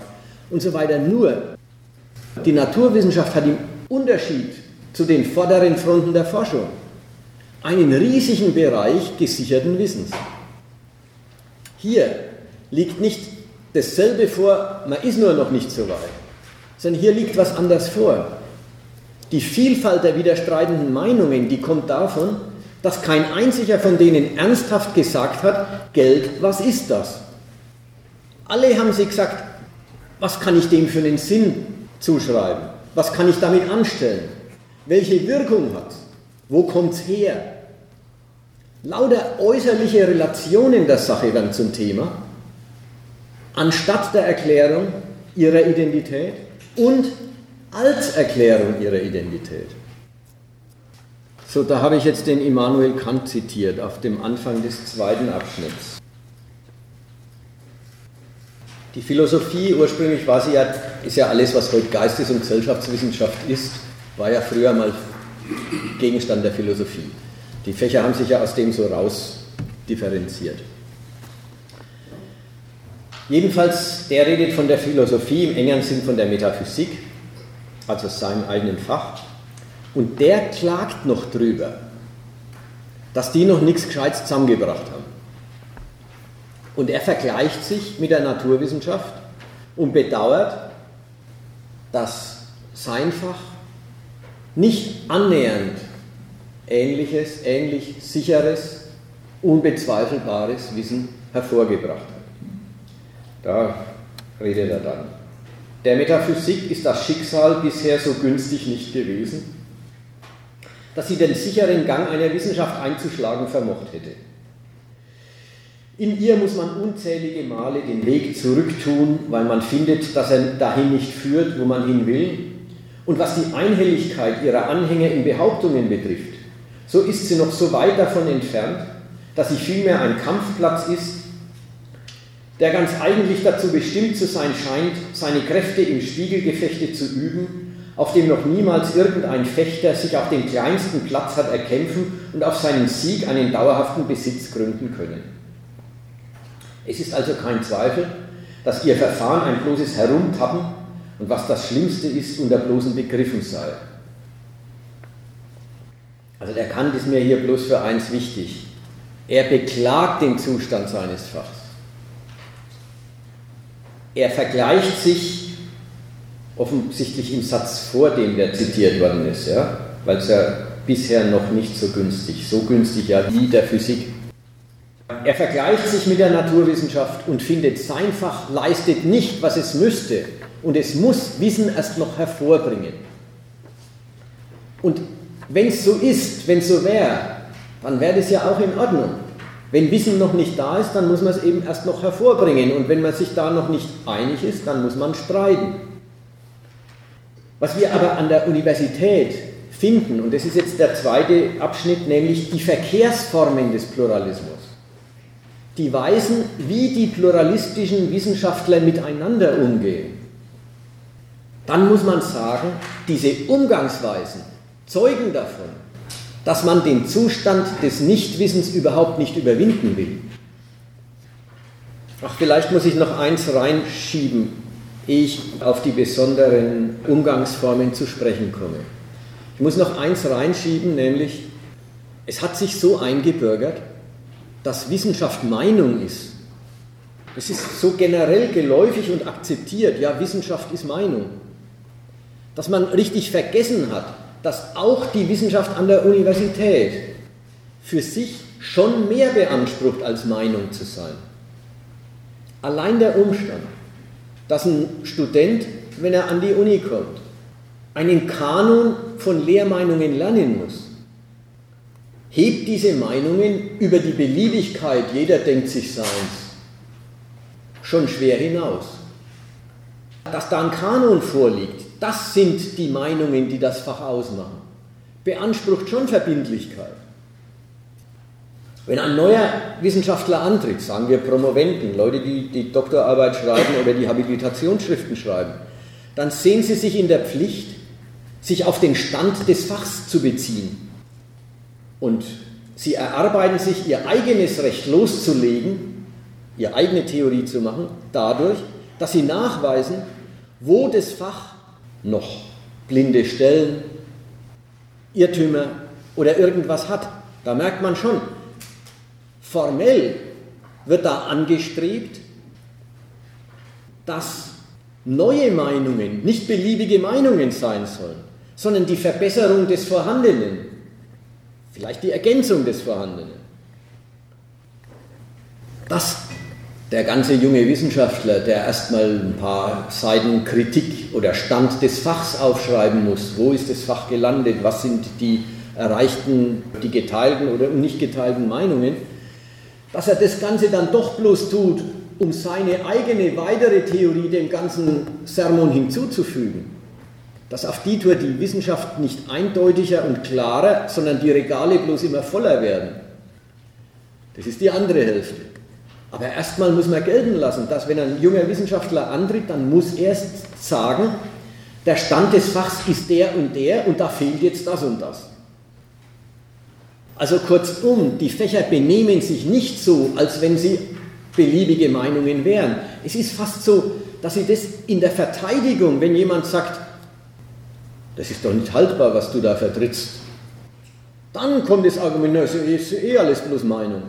und so weiter. Nur, die Naturwissenschaft hat im Unterschied zu den vorderen Fronten der Forschung einen riesigen Bereich gesicherten Wissens. Hier liegt nicht dasselbe vor, man ist nur noch nicht so weit, sondern hier liegt was anderes vor. Die Vielfalt der widerstreitenden Meinungen, die kommt davon, dass kein einziger von denen ernsthaft gesagt hat, Geld, was ist das? Alle haben sie gesagt, was kann ich dem für einen Sinn zuschreiben? Was kann ich damit anstellen? Welche Wirkung hat? Wo kommt es her? Lauter äußerliche Relationen der Sache werden zum Thema, anstatt der Erklärung ihrer Identität und als Erklärung ihrer Identität. So, da habe ich jetzt den Immanuel Kant zitiert auf dem Anfang des zweiten Abschnitts. Die Philosophie, ursprünglich war sie ja, ist ja alles, was heute Geistes- und Gesellschaftswissenschaft ist, war ja früher mal Gegenstand der Philosophie. Die Fächer haben sich ja aus dem so raus differenziert. Jedenfalls, der redet von der Philosophie im engeren Sinn von der Metaphysik, also seinem eigenen Fach. Und der klagt noch drüber, dass die noch nichts Gescheites zusammengebracht haben. Und er vergleicht sich mit der Naturwissenschaft und bedauert, dass sein Fach nicht annähernd ähnliches, ähnlich sicheres, unbezweifelbares Wissen hervorgebracht hat. Da redet er dann. Der Metaphysik ist das Schicksal bisher so günstig nicht gewesen, dass sie den sicheren Gang einer Wissenschaft einzuschlagen vermocht hätte. In ihr muss man unzählige Male den Weg zurücktun, weil man findet, dass er dahin nicht führt, wo man hin will. Und was die Einhelligkeit ihrer Anhänger in Behauptungen betrifft, so ist sie noch so weit davon entfernt, dass sie vielmehr ein Kampfplatz ist, der ganz eigentlich dazu bestimmt zu sein scheint, seine Kräfte im Spiegelgefechte zu üben auf dem noch niemals irgendein Fechter sich auf den kleinsten Platz hat erkämpfen und auf seinen Sieg einen dauerhaften Besitz gründen können. Es ist also kein Zweifel, dass ihr Verfahren ein bloßes Herumtappen und was das Schlimmste ist, unter bloßen Begriffen sei. Also der Kant ist mir hier bloß für eins wichtig. Er beklagt den Zustand seines Fachs. Er vergleicht sich offensichtlich im Satz vor dem, der zitiert worden ist, ja? weil es ja bisher noch nicht so günstig, so günstig ja wie der Physik. Er vergleicht sich mit der Naturwissenschaft und findet, sein Fach leistet nicht, was es müsste und es muss Wissen erst noch hervorbringen. Und wenn es so ist, wenn es so wäre, dann wäre das ja auch in Ordnung. Wenn Wissen noch nicht da ist, dann muss man es eben erst noch hervorbringen. Und wenn man sich da noch nicht einig ist, dann muss man streiten. Was wir aber an der Universität finden, und das ist jetzt der zweite Abschnitt, nämlich die Verkehrsformen des Pluralismus, die weisen, wie die pluralistischen Wissenschaftler miteinander umgehen. Dann muss man sagen, diese Umgangsweisen zeugen davon, dass man den Zustand des Nichtwissens überhaupt nicht überwinden will. Ach, vielleicht muss ich noch eins reinschieben ich auf die besonderen Umgangsformen zu sprechen komme. Ich muss noch eins reinschieben, nämlich es hat sich so eingebürgert, dass Wissenschaft Meinung ist. Das ist so generell geläufig und akzeptiert, ja, Wissenschaft ist Meinung. Dass man richtig vergessen hat, dass auch die Wissenschaft an der Universität für sich schon mehr beansprucht, als Meinung zu sein. Allein der Umstand, dass ein Student, wenn er an die Uni kommt, einen Kanon von Lehrmeinungen lernen muss, hebt diese Meinungen über die Beliebigkeit jeder denkt sich Seins schon schwer hinaus. Dass da ein Kanon vorliegt, das sind die Meinungen, die das Fach ausmachen. Beansprucht schon Verbindlichkeit. Wenn ein neuer Wissenschaftler antritt, sagen wir Promoventen, Leute, die die Doktorarbeit schreiben oder die Habilitationsschriften schreiben, dann sehen sie sich in der Pflicht, sich auf den Stand des Fachs zu beziehen und sie erarbeiten sich ihr eigenes Recht loszulegen, ihre eigene Theorie zu machen, dadurch, dass sie nachweisen, wo das Fach noch blinde Stellen, Irrtümer oder irgendwas hat. Da merkt man schon, formell wird da angestrebt, dass neue Meinungen nicht beliebige Meinungen sein sollen, sondern die Verbesserung des Vorhandenen, vielleicht die Ergänzung des Vorhandenen. Das der ganze junge Wissenschaftler, der erstmal ein paar Seiten Kritik oder Stand des Fachs aufschreiben muss, wo ist das Fach gelandet, was sind die erreichten, die geteilten oder nicht geteilten Meinungen, dass er das Ganze dann doch bloß tut, um seine eigene weitere Theorie dem ganzen Sermon hinzuzufügen. Dass auf die Tour die Wissenschaft nicht eindeutiger und klarer, sondern die Regale bloß immer voller werden. Das ist die andere Hälfte. Aber erstmal muss man gelten lassen, dass wenn ein junger Wissenschaftler antritt, dann muss er erst sagen, der Stand des Fachs ist der und der und da fehlt jetzt das und das. Also kurzum, die Fächer benehmen sich nicht so, als wenn sie beliebige Meinungen wären. Es ist fast so, dass sie das in der Verteidigung, wenn jemand sagt, das ist doch nicht haltbar, was du da vertrittst, dann kommt das Argument, das ist eh alles bloß Meinung.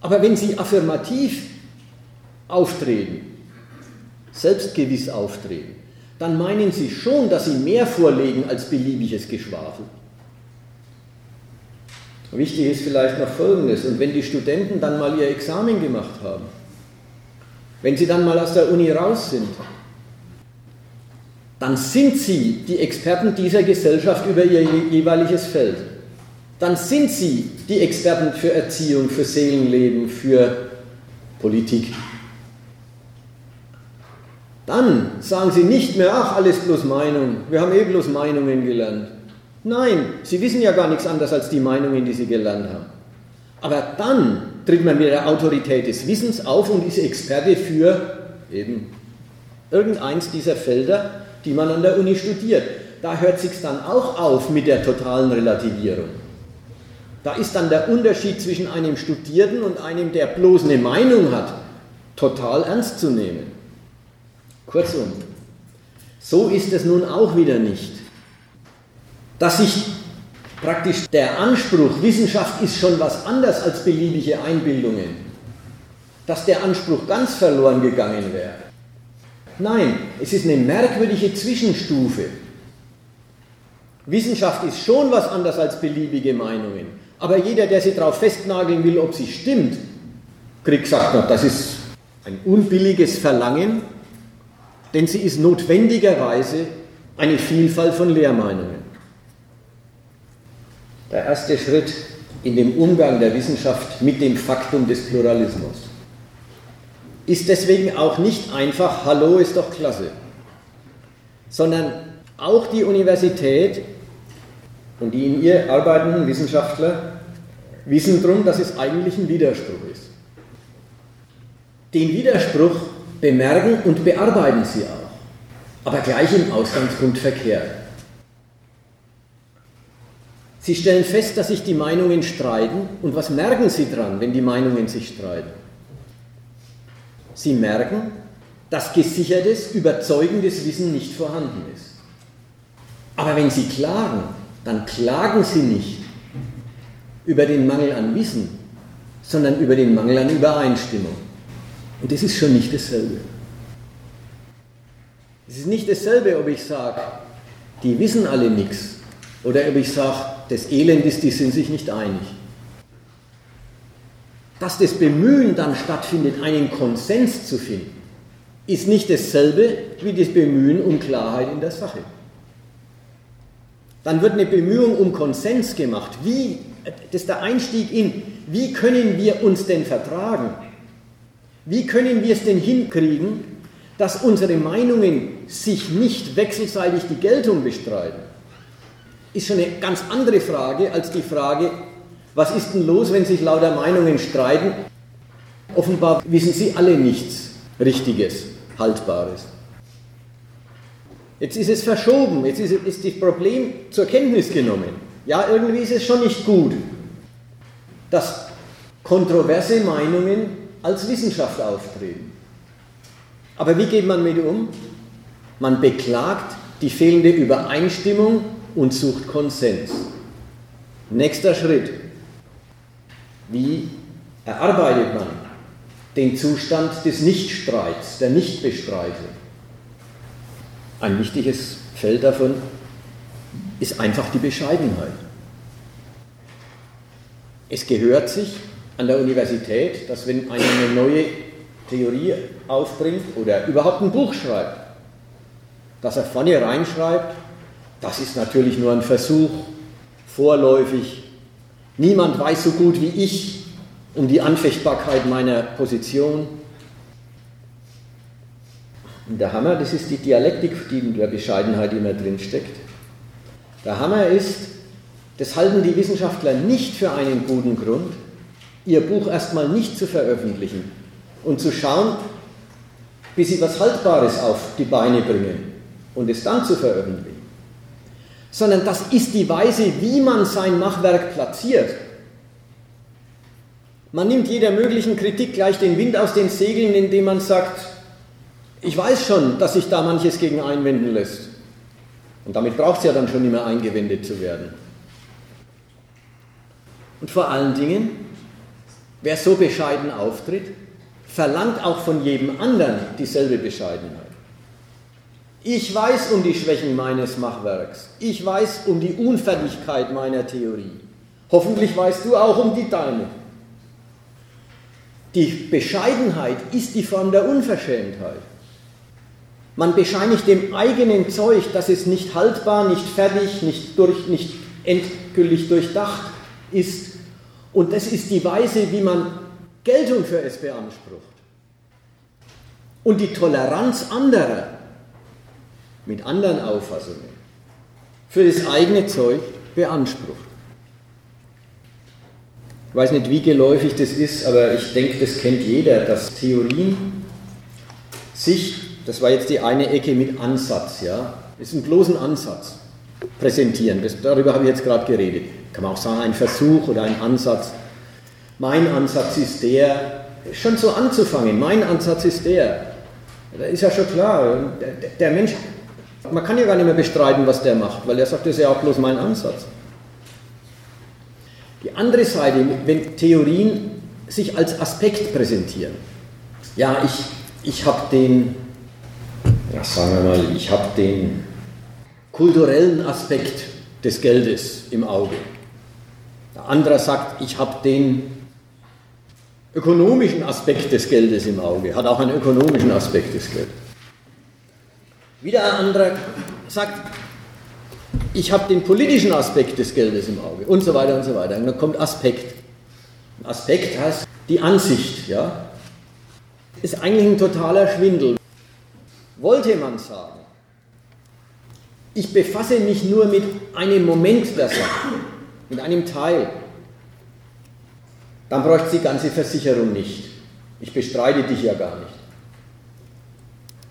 Aber wenn sie affirmativ auftreten, selbstgewiss auftreten, dann meinen sie schon, dass sie mehr vorlegen als beliebiges Geschwafel. Wichtig ist vielleicht noch Folgendes, und wenn die Studenten dann mal ihr Examen gemacht haben, wenn sie dann mal aus der Uni raus sind, dann sind sie die Experten dieser Gesellschaft über ihr jeweiliges Feld dann sind sie die Experten für Erziehung, für Seelenleben, für Politik. Dann sagen sie nicht mehr, ach, alles bloß Meinung, wir haben eh bloß Meinungen gelernt. Nein, sie wissen ja gar nichts anderes als die Meinungen, die sie gelernt haben. Aber dann tritt man mit der Autorität des Wissens auf und ist Experte für eben irgendeins dieser Felder, die man an der Uni studiert. Da hört sich dann auch auf mit der totalen Relativierung. Da ist dann der Unterschied zwischen einem Studierten und einem, der bloß eine Meinung hat, total ernst zu nehmen. Kurzum, so ist es nun auch wieder nicht. Dass sich praktisch der Anspruch, Wissenschaft ist schon was anderes als beliebige Einbildungen, dass der Anspruch ganz verloren gegangen wäre. Nein, es ist eine merkwürdige Zwischenstufe. Wissenschaft ist schon was anderes als beliebige Meinungen. Aber jeder, der sie darauf festnageln will, ob sie stimmt, kriegt gesagt, das ist ein unbilliges Verlangen, denn sie ist notwendigerweise eine Vielfalt von Lehrmeinungen. Der erste Schritt in dem Umgang der Wissenschaft mit dem Faktum des Pluralismus ist deswegen auch nicht einfach, hallo ist doch klasse, sondern auch die Universität und die in ihr arbeitenden Wissenschaftler wissen darum, dass es eigentlich ein Widerspruch ist. Den Widerspruch bemerken und bearbeiten sie auch, aber gleich im Ausgangspunkt. Sie stellen fest, dass sich die Meinungen streiten und was merken sie dran, wenn die Meinungen sich streiten? Sie merken, dass gesichertes, überzeugendes Wissen nicht vorhanden ist. Aber wenn sie klagen, dann klagen sie nicht über den Mangel an Wissen, sondern über den Mangel an Übereinstimmung. Und das ist schon nicht dasselbe. Es ist nicht dasselbe, ob ich sage, die wissen alle nichts, oder ob ich sage, das Elend ist, die sind sich nicht einig. Dass das Bemühen dann stattfindet, einen Konsens zu finden, ist nicht dasselbe wie das Bemühen um Klarheit in der Sache. Dann wird eine Bemühung um Konsens gemacht. Wie, das ist der Einstieg in, wie können wir uns denn vertragen? Wie können wir es denn hinkriegen, dass unsere Meinungen sich nicht wechselseitig die Geltung bestreiten? Ist schon eine ganz andere Frage als die Frage, was ist denn los, wenn sich lauter Meinungen streiten? Offenbar wissen sie alle nichts Richtiges, Haltbares. Jetzt ist es verschoben, jetzt ist, ist das Problem zur Kenntnis genommen. Ja, irgendwie ist es schon nicht gut. dass kontroverse Meinungen als Wissenschaft auftreten. Aber wie geht man mit um? Man beklagt die fehlende Übereinstimmung und sucht Konsens. Nächster Schritt. Wie erarbeitet man den Zustand des Nichtstreits, der Nichtbestreitung? Ein wichtiges Feld davon ist einfach die Bescheidenheit. Es gehört sich an der Universität, dass wenn einer eine neue Theorie aufbringt oder überhaupt ein Buch schreibt, dass er vorne reinschreibt, das ist natürlich nur ein Versuch, vorläufig. Niemand weiß so gut wie ich um die Anfechtbarkeit meiner Position. Der Hammer, das ist die Dialektik, die in der Bescheidenheit immer drinsteckt. Der Hammer ist, das halten die Wissenschaftler nicht für einen guten Grund, ihr Buch erstmal nicht zu veröffentlichen und zu schauen, bis sie was Haltbares auf die Beine bringen und es dann zu veröffentlichen. Sondern das ist die Weise, wie man sein Machwerk platziert. Man nimmt jeder möglichen Kritik gleich den Wind aus den Segeln, indem man sagt, ich weiß schon, dass sich da manches gegen einwenden lässt. Und damit braucht es ja dann schon mehr eingewendet zu werden. Und vor allen Dingen, wer so bescheiden auftritt, verlangt auch von jedem anderen dieselbe Bescheidenheit. Ich weiß um die Schwächen meines Machwerks. Ich weiß um die Unfertigkeit meiner Theorie. Hoffentlich weißt du auch um die deine. Die Bescheidenheit ist die Form der Unverschämtheit. Man bescheinigt dem eigenen Zeug, dass es nicht haltbar, nicht fertig, nicht, durch, nicht endgültig durchdacht ist. Und das ist die Weise, wie man Geltung für es beansprucht. Und die Toleranz anderer mit anderen Auffassungen für das eigene Zeug beansprucht. Ich weiß nicht, wie geläufig das ist, aber ich denke, das kennt jeder, dass Theorien sich das war jetzt die eine Ecke mit Ansatz, ja. Das ist ein bloßen Ansatz präsentieren. Das, darüber habe ich jetzt gerade geredet. Kann man auch sagen, ein Versuch oder ein Ansatz. Mein Ansatz ist der, schon so anzufangen, mein Ansatz ist der. Da ist ja schon klar, der, der Mensch, man kann ja gar nicht mehr bestreiten, was der macht, weil er sagt, das ist ja auch bloß mein Ansatz. Die andere Seite, wenn Theorien sich als Aspekt präsentieren. Ja, ich, ich habe den ja, sagen wir mal, ich habe den kulturellen Aspekt des Geldes im Auge. Der andere sagt, ich habe den ökonomischen Aspekt des Geldes im Auge, hat auch einen ökonomischen Aspekt des Geldes. Wieder ein anderer sagt, ich habe den politischen Aspekt des Geldes im Auge und so weiter und so weiter. Und dann kommt Aspekt. Aspekt heißt die Ansicht, ja. Ist eigentlich ein totaler Schwindel wollte man sagen, ich befasse mich nur mit einem Moment der Sache, mit einem Teil, dann bräuchte die ganze Versicherung nicht. Ich bestreite dich ja gar nicht.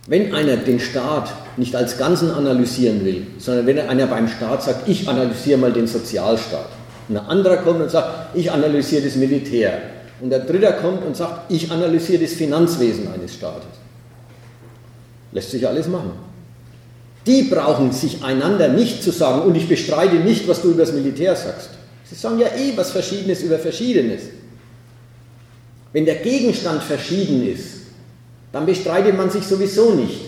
Wenn einer den Staat nicht als Ganzen analysieren will, sondern wenn einer beim Staat sagt, ich analysiere mal den Sozialstaat, und ein anderer kommt und sagt, ich analysiere das Militär, und der dritte kommt und sagt, ich analysiere das Finanzwesen eines Staates, Lässt sich alles machen. Die brauchen sich einander nicht zu sagen, und ich bestreite nicht, was du über das Militär sagst. Sie sagen ja eh was Verschiedenes über Verschiedenes. Wenn der Gegenstand verschieden ist, dann bestreitet man sich sowieso nicht.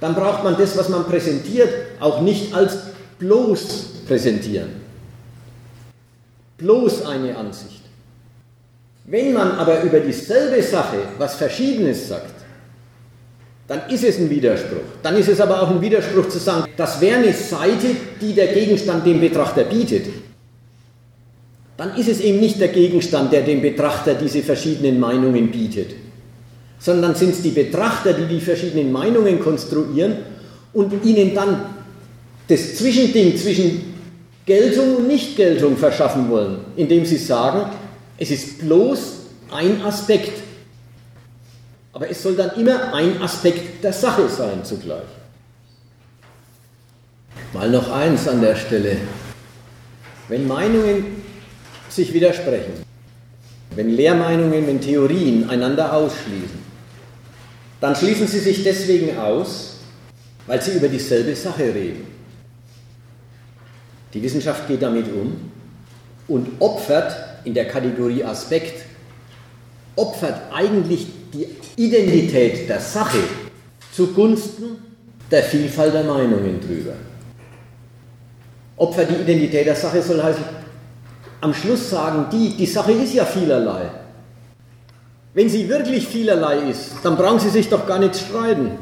Dann braucht man das, was man präsentiert, auch nicht als bloß präsentieren. Bloß eine Ansicht. Wenn man aber über dieselbe Sache was Verschiedenes sagt, dann ist es ein Widerspruch. Dann ist es aber auch ein Widerspruch zu sagen, das wäre eine Seite, die der Gegenstand dem Betrachter bietet. Dann ist es eben nicht der Gegenstand, der dem Betrachter diese verschiedenen Meinungen bietet, sondern sind es die Betrachter, die die verschiedenen Meinungen konstruieren und ihnen dann das Zwischending zwischen Geltung und Nichtgeltung verschaffen wollen, indem sie sagen, es ist bloß ein Aspekt aber es soll dann immer ein Aspekt der Sache sein zugleich. Mal noch eins an der Stelle. Wenn Meinungen sich widersprechen, wenn Lehrmeinungen, wenn Theorien einander ausschließen, dann schließen sie sich deswegen aus, weil sie über dieselbe Sache reden. Die Wissenschaft geht damit um und opfert in der Kategorie Aspekt, opfert eigentlich die Identität der Sache zugunsten der Vielfalt der Meinungen drüber. Opfert die Identität der Sache soll heißen, am Schluss sagen die, die Sache ist ja vielerlei. Wenn sie wirklich vielerlei ist, dann brauchen sie sich doch gar nicht streiten.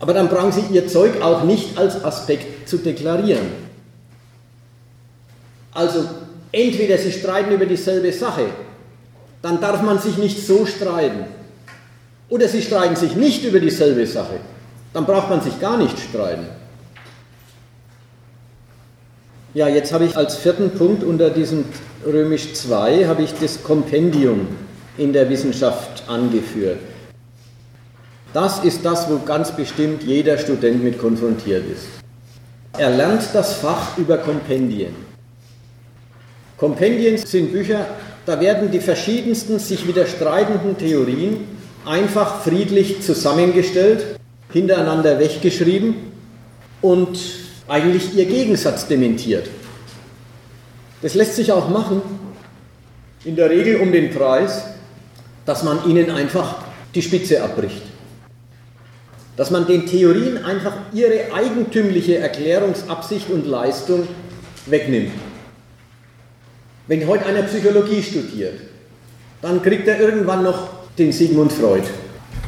Aber dann brauchen sie ihr Zeug auch nicht als Aspekt zu deklarieren. Also entweder sie streiten über dieselbe Sache, dann darf man sich nicht so streiten. Oder sie streiten sich nicht über dieselbe Sache, dann braucht man sich gar nicht streiten. Ja, jetzt habe ich als vierten Punkt unter diesem Römisch 2 habe ich das Kompendium in der Wissenschaft angeführt. Das ist das, wo ganz bestimmt jeder Student mit konfrontiert ist. Er lernt das Fach über Kompendien. Kompendien sind Bücher, da werden die verschiedensten sich widerstreitenden Theorien einfach friedlich zusammengestellt, hintereinander weggeschrieben und eigentlich ihr Gegensatz dementiert. Das lässt sich auch machen, in der Regel um den Preis, dass man ihnen einfach die Spitze abbricht. Dass man den Theorien einfach ihre eigentümliche Erklärungsabsicht und Leistung wegnimmt. Wenn heute einer Psychologie studiert, dann kriegt er irgendwann noch den Sigmund Freud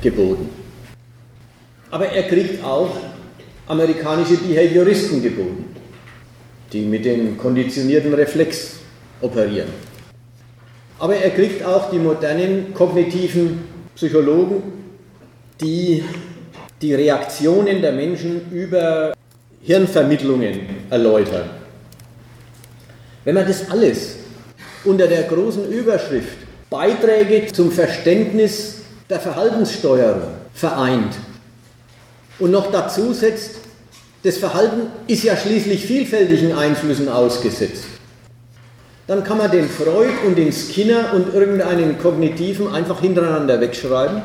geboten. Aber er kriegt auch amerikanische Behavioristen geboten, die mit dem konditionierten Reflex operieren. Aber er kriegt auch die modernen kognitiven Psychologen, die die Reaktionen der Menschen über Hirnvermittlungen erläutern. Wenn man das alles unter der großen Überschrift Beiträge zum Verständnis der Verhaltenssteuerung vereint, und noch dazu setzt, das Verhalten ist ja schließlich vielfältigen Einflüssen ausgesetzt. Dann kann man den Freud und den Skinner und irgendeinen Kognitiven einfach hintereinander wegschreiben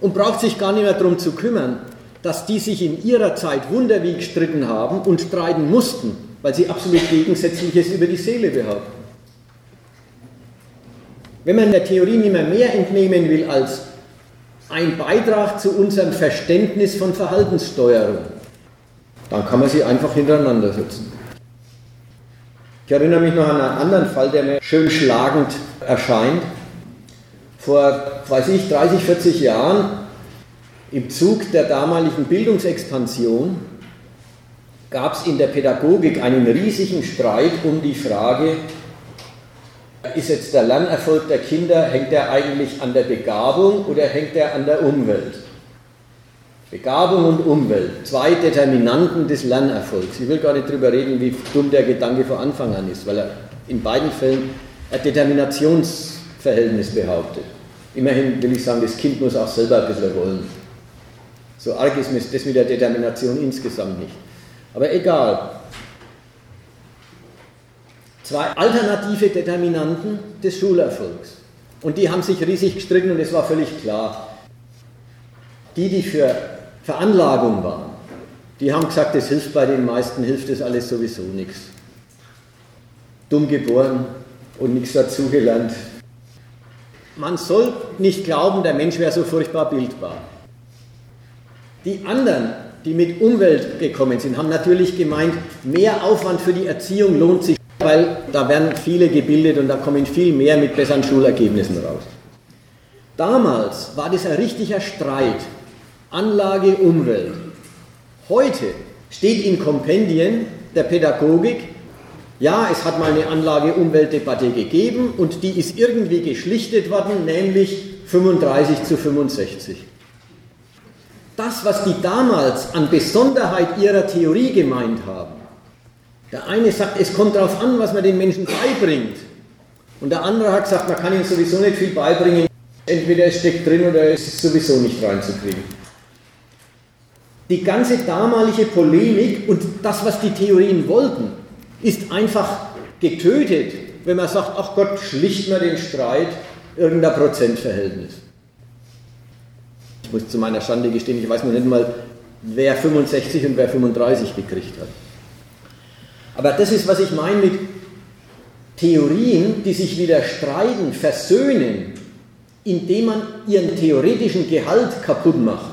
und braucht sich gar nicht mehr darum zu kümmern, dass die sich in ihrer Zeit Wunder wie gestritten haben und streiten mussten, weil sie absolut Gegensätzliches über die Seele behaupten. Wenn man der Theorie nicht mehr mehr entnehmen will als ein Beitrag zu unserem Verständnis von Verhaltenssteuerung. Dann kann man sie einfach hintereinander setzen. Ich erinnere mich noch an einen anderen Fall, der mir schön schlagend erscheint. Vor, weiß ich, 30, 40 Jahren im Zug der damaligen Bildungsexpansion gab es in der Pädagogik einen riesigen Streit um die Frage, ist jetzt der Lernerfolg der Kinder, hängt der eigentlich an der Begabung oder hängt der an der Umwelt? Begabung und Umwelt, zwei Determinanten des Lernerfolgs. Ich will gar nicht darüber reden, wie dumm der Gedanke von Anfang an ist, weil er in beiden Fällen ein Determinationsverhältnis behauptet. Immerhin will ich sagen, das Kind muss auch selber ein bisschen wollen. So arg ist das mit der Determination insgesamt nicht. Aber egal, zwei alternative Determinanten des Schulerfolgs. Und die haben sich riesig gestritten und es war völlig klar. Die, die für Veranlagung waren, die haben gesagt, das hilft bei den meisten, hilft das alles sowieso nichts. Dumm geboren und nichts dazugelernt. Man soll nicht glauben, der Mensch wäre so furchtbar bildbar. Die anderen, die mit Umwelt gekommen sind, haben natürlich gemeint, mehr Aufwand für die Erziehung lohnt sich weil da werden viele gebildet und da kommen viel mehr mit besseren Schulergebnissen raus. Damals war das ein richtiger Streit, Anlage, Umwelt. Heute steht in Kompendien der Pädagogik, ja, es hat mal eine Anlage-Umwelt-Debatte gegeben und die ist irgendwie geschlichtet worden, nämlich 35 zu 65. Das, was die damals an Besonderheit ihrer Theorie gemeint haben, der eine sagt, es kommt darauf an, was man den Menschen beibringt. Und der andere hat gesagt, man kann ihnen sowieso nicht viel beibringen. Entweder es steckt drin oder es ist sowieso nicht reinzukriegen. Die ganze damalige Polemik und das, was die Theorien wollten, ist einfach getötet wenn man sagt, ach Gott, schlicht mal den Streit, irgendein Prozentverhältnis. Ich muss zu meiner Schande gestehen, ich weiß noch nicht mal, wer 65 und wer 35 gekriegt hat. Aber das ist, was ich meine mit Theorien, die sich wieder streiten, versöhnen, indem man ihren theoretischen Gehalt kaputt macht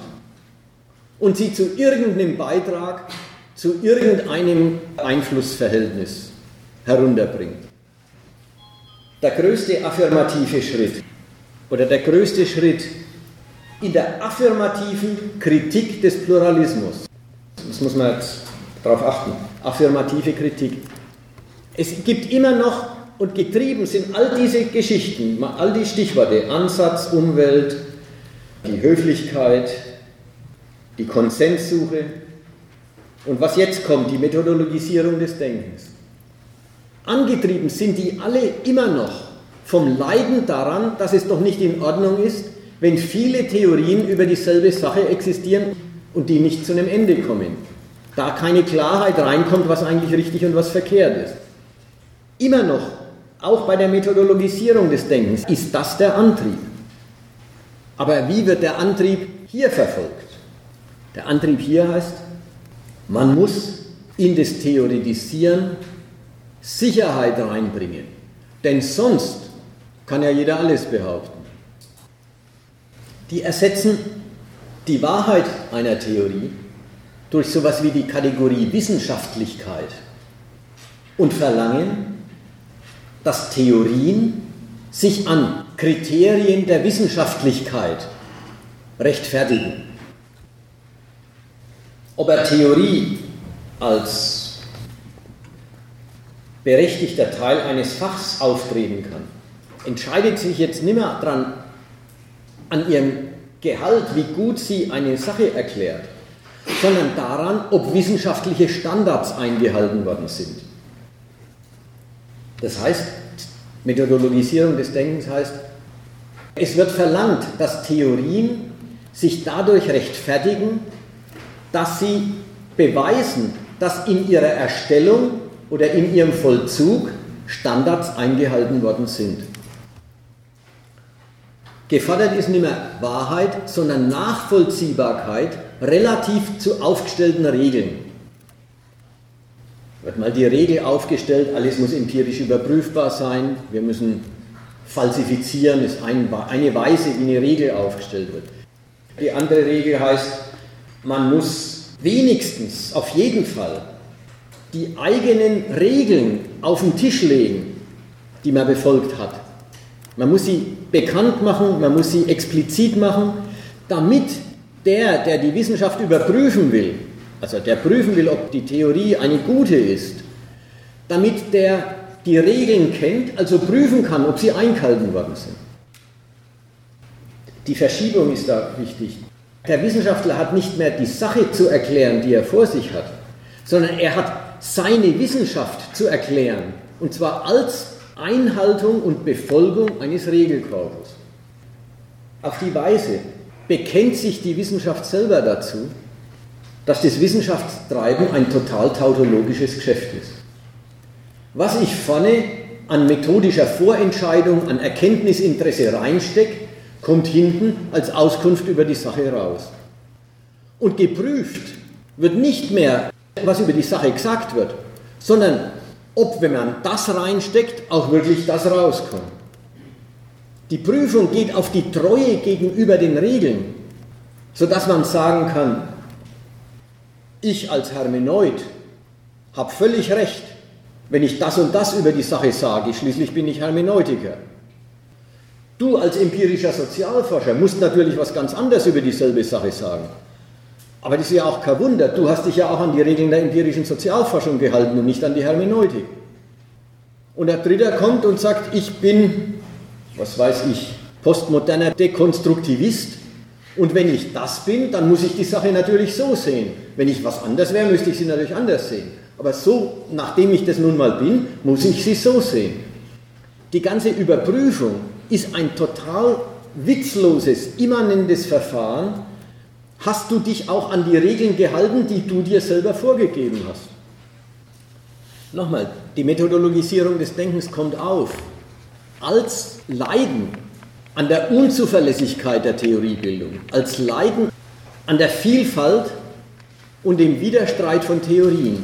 und sie zu irgendeinem Beitrag, zu irgendeinem Einflussverhältnis herunterbringt. Der größte affirmative Schritt oder der größte Schritt in der affirmativen Kritik des Pluralismus, das muss man jetzt darauf achten, affirmative Kritik. Es gibt immer noch und getrieben sind all diese Geschichten, all die Stichworte, Ansatz, Umwelt, die Höflichkeit, die Konsenssuche und was jetzt kommt, die Methodologisierung des Denkens. Angetrieben sind die alle immer noch vom Leiden daran, dass es doch nicht in Ordnung ist, wenn viele Theorien über dieselbe Sache existieren und die nicht zu einem Ende kommen. Da keine Klarheit reinkommt, was eigentlich richtig und was verkehrt ist. Immer noch, auch bei der Methodologisierung des Denkens, ist das der Antrieb. Aber wie wird der Antrieb hier verfolgt? Der Antrieb hier heißt, man muss in das Theoretisieren Sicherheit reinbringen. Denn sonst kann ja jeder alles behaupten. Die ersetzen die Wahrheit einer Theorie durch sowas wie die Kategorie Wissenschaftlichkeit und verlangen, dass Theorien sich an Kriterien der Wissenschaftlichkeit rechtfertigen. Ob er Theorie als berechtigter Teil eines Fachs auftreten kann, entscheidet sich jetzt nicht mehr dran, an ihrem Gehalt, wie gut sie eine Sache erklärt, sondern daran, ob wissenschaftliche Standards eingehalten worden sind. Das heißt, Methodologisierung des Denkens heißt, es wird verlangt, dass Theorien sich dadurch rechtfertigen, dass sie beweisen, dass in ihrer Erstellung oder in ihrem Vollzug Standards eingehalten worden sind. Gefordert ist nicht mehr Wahrheit, sondern Nachvollziehbarkeit relativ zu aufgestellten Regeln. Wird mal die Regel aufgestellt, alles muss empirisch überprüfbar sein, wir müssen falsifizieren, ist eine Weise, wie eine Regel aufgestellt wird. Die andere Regel heißt, man muss wenigstens, auf jeden Fall, die eigenen Regeln auf den Tisch legen, die man befolgt hat. Man muss sie bekannt machen, man muss sie explizit machen, damit der, der die Wissenschaft überprüfen will, also der prüfen will, ob die Theorie eine gute ist, damit der die Regeln kennt, also prüfen kann, ob sie eingehalten worden sind. Die Verschiebung ist da wichtig. Der Wissenschaftler hat nicht mehr die Sache zu erklären, die er vor sich hat, sondern er hat seine Wissenschaft zu erklären, und zwar als Einhaltung und Befolgung eines Regelkorpus. Auf die Weise bekennt sich die Wissenschaft selber dazu, dass das Wissenschaftstreiben ein total tautologisches Geschäft ist. Was ich vorne an methodischer Vorentscheidung, an Erkenntnisinteresse reinstecke, kommt hinten als Auskunft über die Sache raus. Und geprüft wird nicht mehr, was über die Sache gesagt wird, sondern ob, wenn man das reinsteckt, auch wirklich das rauskommt. Die Prüfung geht auf die Treue gegenüber den Regeln, sodass man sagen kann, ich als Hermeneut habe völlig recht, wenn ich das und das über die Sache sage, schließlich bin ich Hermeneutiker. Du als empirischer Sozialforscher musst natürlich was ganz anderes über dieselbe Sache sagen. Aber das ist ja auch kein Wunder. Du hast dich ja auch an die Regeln der empirischen Sozialforschung gehalten und nicht an die Hermeneutik. Und der Dritte kommt und sagt, ich bin, was weiß ich, postmoderner Dekonstruktivist. Und wenn ich das bin, dann muss ich die Sache natürlich so sehen. Wenn ich was anders wäre, müsste ich sie natürlich anders sehen. Aber so, nachdem ich das nun mal bin, muss ich sie so sehen. Die ganze Überprüfung ist ein total witzloses, immanentes Verfahren. Hast du dich auch an die Regeln gehalten, die du dir selber vorgegeben hast? Nochmal, die Methodologisierung des Denkens kommt auf als Leiden an der Unzuverlässigkeit der Theoriebildung, als Leiden an der Vielfalt und dem Widerstreit von Theorien.